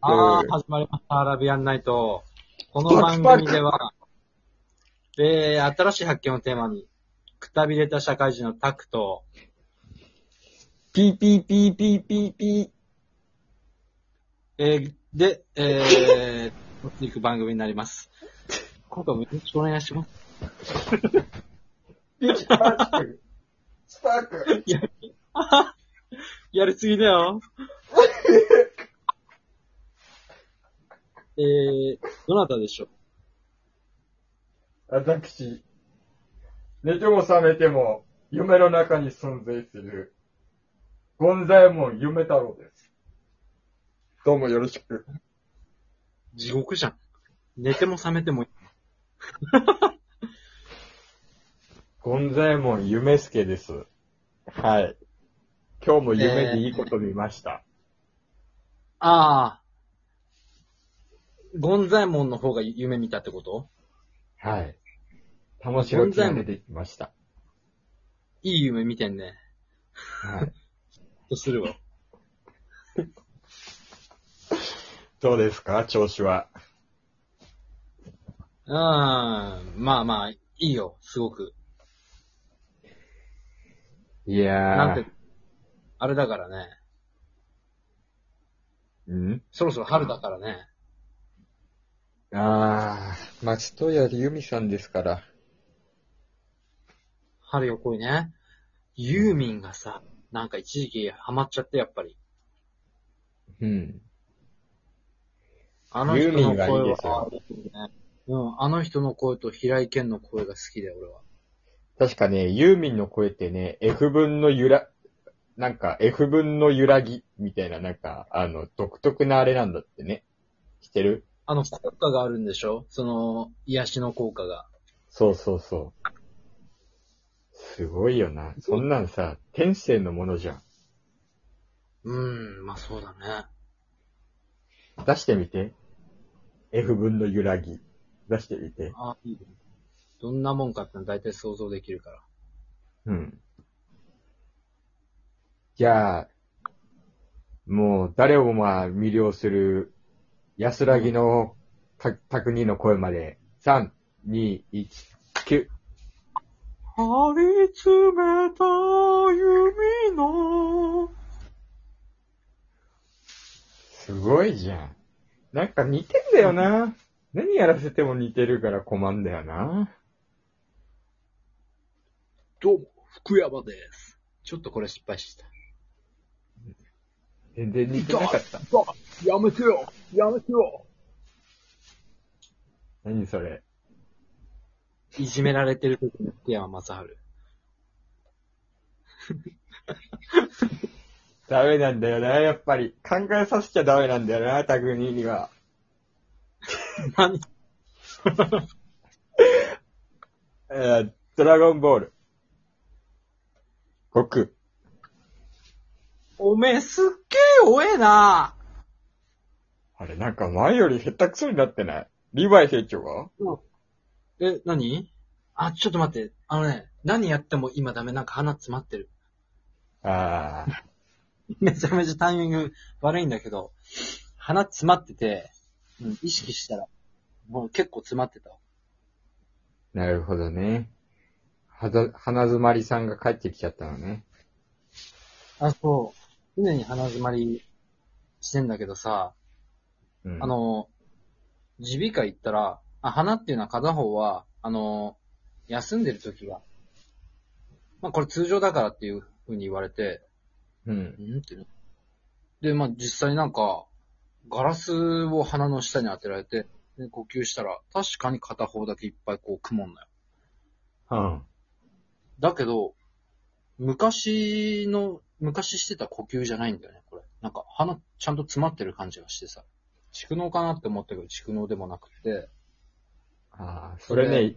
ああ、始まりました。アラビアンナイト。この番組では、えー、新しい発見をテーマに、くたびれた社会人のタクト、ピーピーピーピーピーピえー、で、えー、撮っていく番組になります。今回もよろしくお願いします。ー。スパーク。スパーク。や、やりすぎだよ。えー、どなたでしょう？私、寝ても覚めても夢の中に存在する、ゴンザエモン夢太郎です。どうもよろしく。地獄じゃん。寝ても覚めても。ゴンザエモン夢助です。はい。今日も夢でいいこと見ました。ああ。ゴンザイモンの方が夢見たってこと？はい。玉城記が出てきました。いい夢見てんね。はい。とするわ？どうですか？調子は。うん。まあまあ、いいよ、すごく。いやなんて、あれだからね。ん？そろそろ春だからね。あー、松任谷由実さんですから。春よ来いね。ユーミンがさ、なんか一時期ハマっちゃって、やっぱり。うん。あの人のユーミンがいい声ですよは、ね、うん、あの人の声と平井堅の声が好きだよ、俺は。確かね、ユーミンの声ってね、F 分の揺ら、なんか F 分の揺らぎみたいな、なんか、あの、独特なあれなんだってね。知ってる？あの、効果があるんでしょ？その、癒しの効果が。そうそうそう。すごいよな。そんなんさ、天性のものじゃん。うーん、まあそうだね。出してみて。F 分の揺らぎ。出してみて。あいいねどんなもんかってのは大体想像できるから。うん。じゃあ、もう誰をまあ魅了する安らぎのた匠の声まで、3、2、1、9。張り詰めた弓の。すごいじゃん。なんか似てんだよな。何やらせても似てるから困んだよな。どうも、福山です。ちょっとこれ失敗した。全然似てなかった？やめてよやめてよ何それ？いじめられてる時の福山雅治。ダメなんだよな、やっぱり。考えさせちゃダメなんだよな、匠には。何？えー、ドラゴンボール。悟空。おめえすっげえ弱えなあれ、なんか前より下手くそになってない？リヴァイ兵長はえ、何？あ、ちょっと待って。あのね、何やっても今ダメ。なんか鼻詰まってる。ああ。めちゃめちゃタイミング悪いんだけど、鼻詰まってて、うん、意識したら、もう結構詰まってたわ。なるほどね。はざ、花詰まりさんが帰ってきちゃったのね。あ、そう。常に鼻詰まりしてんだけどさ、うん。あ、の、耳鼻科行ったら、あ、鼻っていうのは片方は、あの、休んでる時が、まあこれ通常だからっていう風に言われて、うん。んってね。で、まあ実際なんか、ガラスを鼻の下に当てられて、で呼吸したら、確かに片方だけいっぱいこう曇んのよ。うん。だけど、昔の、昔してた呼吸じゃないんだよね、これ。なんか鼻ちゃんと詰まってる感じがしてさ。蓄膿かなって思ったけど、蓄膿でもなくて。ああ、それね、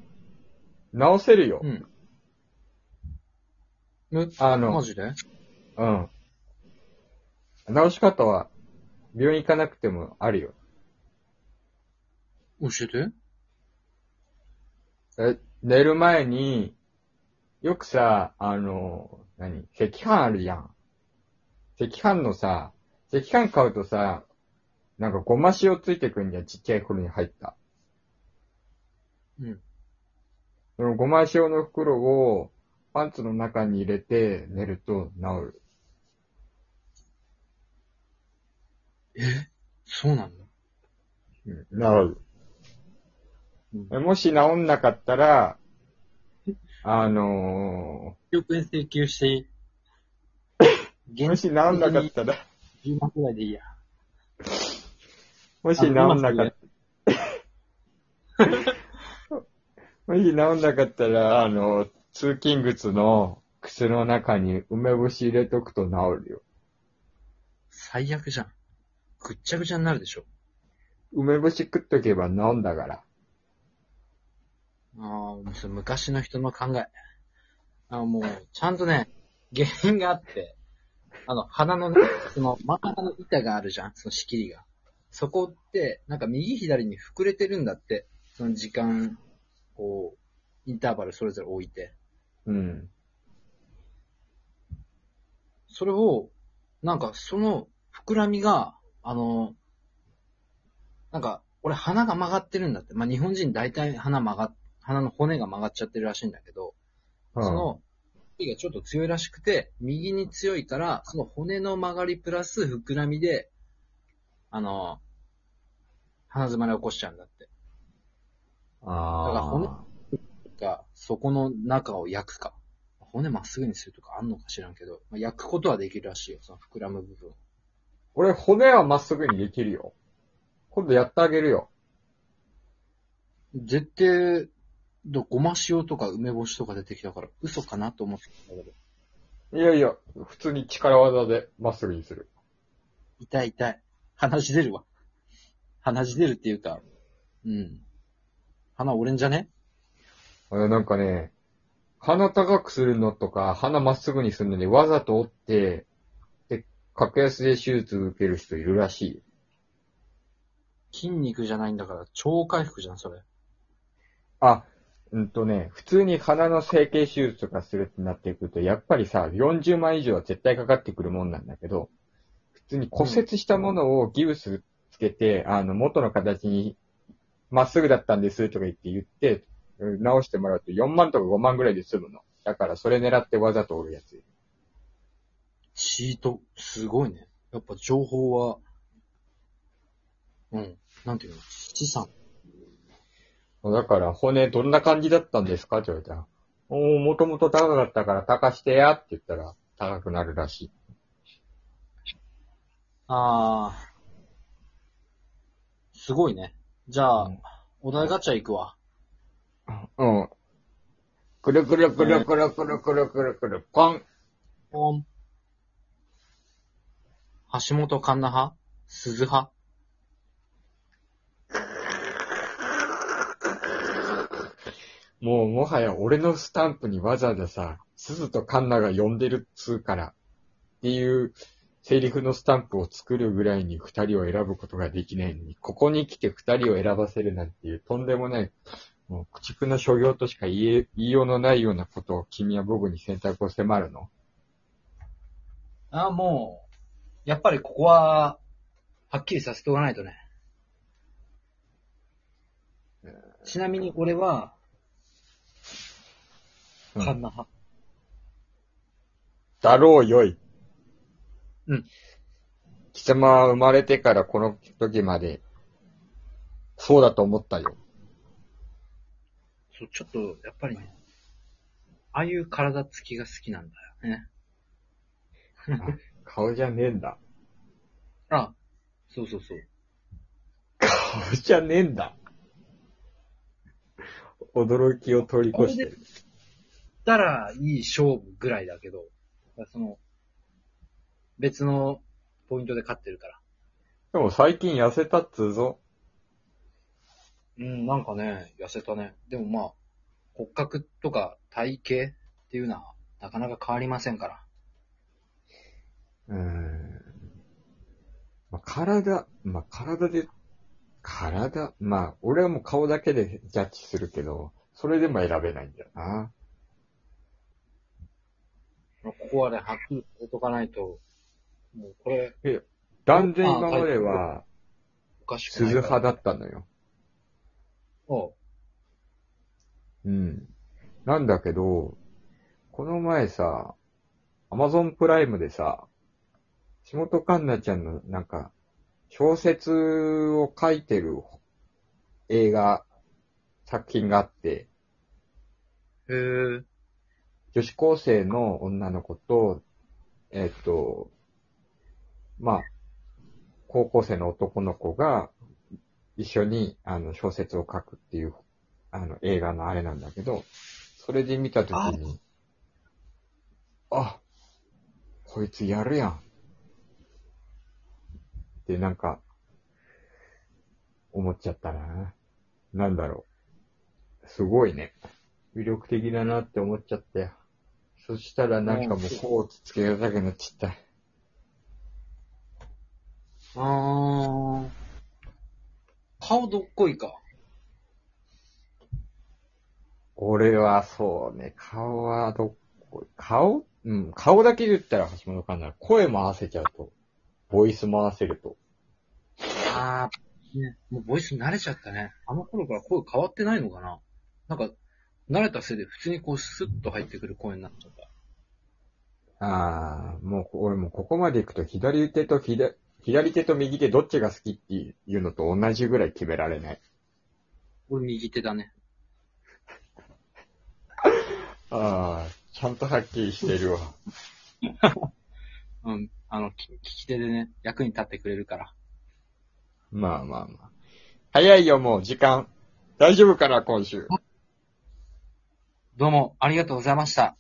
直せるよ。うん。え、あのマジで？うん。直し方は、病院行かなくてもあるよ。教えてえ寝る前に、よくさ、あの、何？赤飯あるじゃん。赤飯のさ、赤飯買うとさ、なんかごま塩ついてくんじゃん、ちっちゃい袋に入った。うん。そのごま塩の袋をパンツの中に入れて寝ると治る。え？そうなんだ。うん、治る。うんえもし治んなかったら、あの1億円請求してー、もし治んなかったら、10万くらいでいいや。もし治んなかった、もし治んなかったら、あの、通勤靴の靴の中に梅干し入れとくと治るよ。最悪じゃん。ぐっちゃぐちゃになるでしょ。梅干し食っとけば治んだから。ああ、昔の人の考え。あもう、ちゃんとね、原因があって、あの、鼻のね、その、真ん中の板があるじゃん、その仕切りが。そこって、なんか右左に膨れてるんだって。その時間、こう、インターバルそれぞれ置いて。うん。それを、なんかその膨らみが、あの、なんか、俺鼻が曲がってるんだって。まあ、日本人大体鼻曲がっ、鼻の骨が曲がっちゃってるらしいんだけど、うんその、がちょっと強いらしくて、右に強いから、その骨の曲がりプラス膨らみで、あの、鼻詰まりを起こしちゃうんだって。だから骨あが、そこの中を焼くか。骨まっすぐにするとかあんのか知らんけど、まあ、焼くことはできるらしいよ、その膨らむ部分。俺、骨はまっすぐにできるよ。今度やってあげるよ。絶対、どごま塩とか梅干しとか出てきたから、嘘かなと思ってたんだけど。いやいや、普通に力技でまっすぐにする。痛い痛い。鼻血出るわ。鼻血出るっていうか、うん。鼻折れんじゃね？あのなんかね、鼻高くするのとか、鼻まっすぐにするのにわざと折って、で、格安で手術受ける人いるらしい。筋肉じゃないんだから、超回復じゃん、それ。あ、うんとね、普通に鼻の整形手術とかするってなってくると、やっぱりさ、40万以上は絶対かかってくるもんなんだけど、普通に骨折したものをギブスつけて、あの、元の形に、まっすぐだったんですとか言って言って、直してもらうと4万とか5万ぐらいで済むの。だからそれ狙ってわざと折るやつ。チート、すごいね。やっぱ情報は、うん。なんていうの？資産。だから、骨どんな感じだったんですか？って言われたら、おー、もともと高かったから高してやって言ったら、高くなるらしい。あー。すごいね。じゃあ、うんお題ガチャ行くわ。うん。くるくるくるくるくるくるくるくる、ポン。ポン。橋本環奈派？鈴派？もう、もはや俺のスタンプにわざわざさ、鈴とカンナが呼んでるっつうから、っていう、セリフのスタンプを作るぐらいに二人を選ぶことができないのに、ここに来て二人を選ばせるなんていう、とんでもない、もう、駆逐の所業としか言え、言いようのないようなことを君は僕に選択を迫るの？ああ、もう、やっぱりここは、はっきりさせておかないとね。ちなみに俺は、うんカンナ派。だろうよい。うん。貴様は生まれてからこの時まで、そうだと思ったよ。そう、ちょっと、やっぱりね、ああいう体つきが好きなんだよね。顔じゃねえんだ。あ、そうそうそう。顔じゃねえんだ。驚きを通り越してる。たらいい勝負ぐらいだけど、その、別のポイントで勝ってるから。でも最近痩せたっつうぞ。うん、なんかね、痩せたね。でもまあ、骨格とか体型っていうのは、なかなか変わりませんから。うーん。まあ、体、まあ、体で、体、まあ、俺はもう顔だけでジャッジするけど、それでも選べないんだよな。こはね、はっきりさせとかないと、もうこれ、断然今までは、鈴。派だったのよ。おううん。なんだけど、この前さ、アマゾンプライムでさ、下戸環奈ちゃんのなんか、小説を書いてる映画、作品があって、へえ。女子高生の女の子と、えっと、まあ、高校生の男の子が一緒にあの小説を書くっていうあの映画のあれなんだけど、それで見たときに、あこいつやるやん。ってなんか、思っちゃったな。なんだろう。すごいね。魅力的だなって思っちゃったよ。そしたらなんかもうこうつけがたくなっちゃった。あー。顔どっこいか？俺はそうね、顔はどっこ、顔？うん、顔だけで言ったら橋本環奈。声も合わせちゃうと。ボイスも合わせると。あー。ね、もうボイス慣れちゃったね。あの頃から声変わってないのかな？なんか、慣れたせいで普通にこうスッと入ってくる声になっちゃった。ああ、もう俺もここまで行くと左手と左、左手と右手どっちが好きっていうのと同じぐらい決められない。俺右手だね。ああ、ちゃんとはっきりしてるわ。うん。あの、き利き手でね、役に立ってくれるから。まあまあまあ。早いよ、もう時間。大丈夫かな、今週。どうもありがとうございました。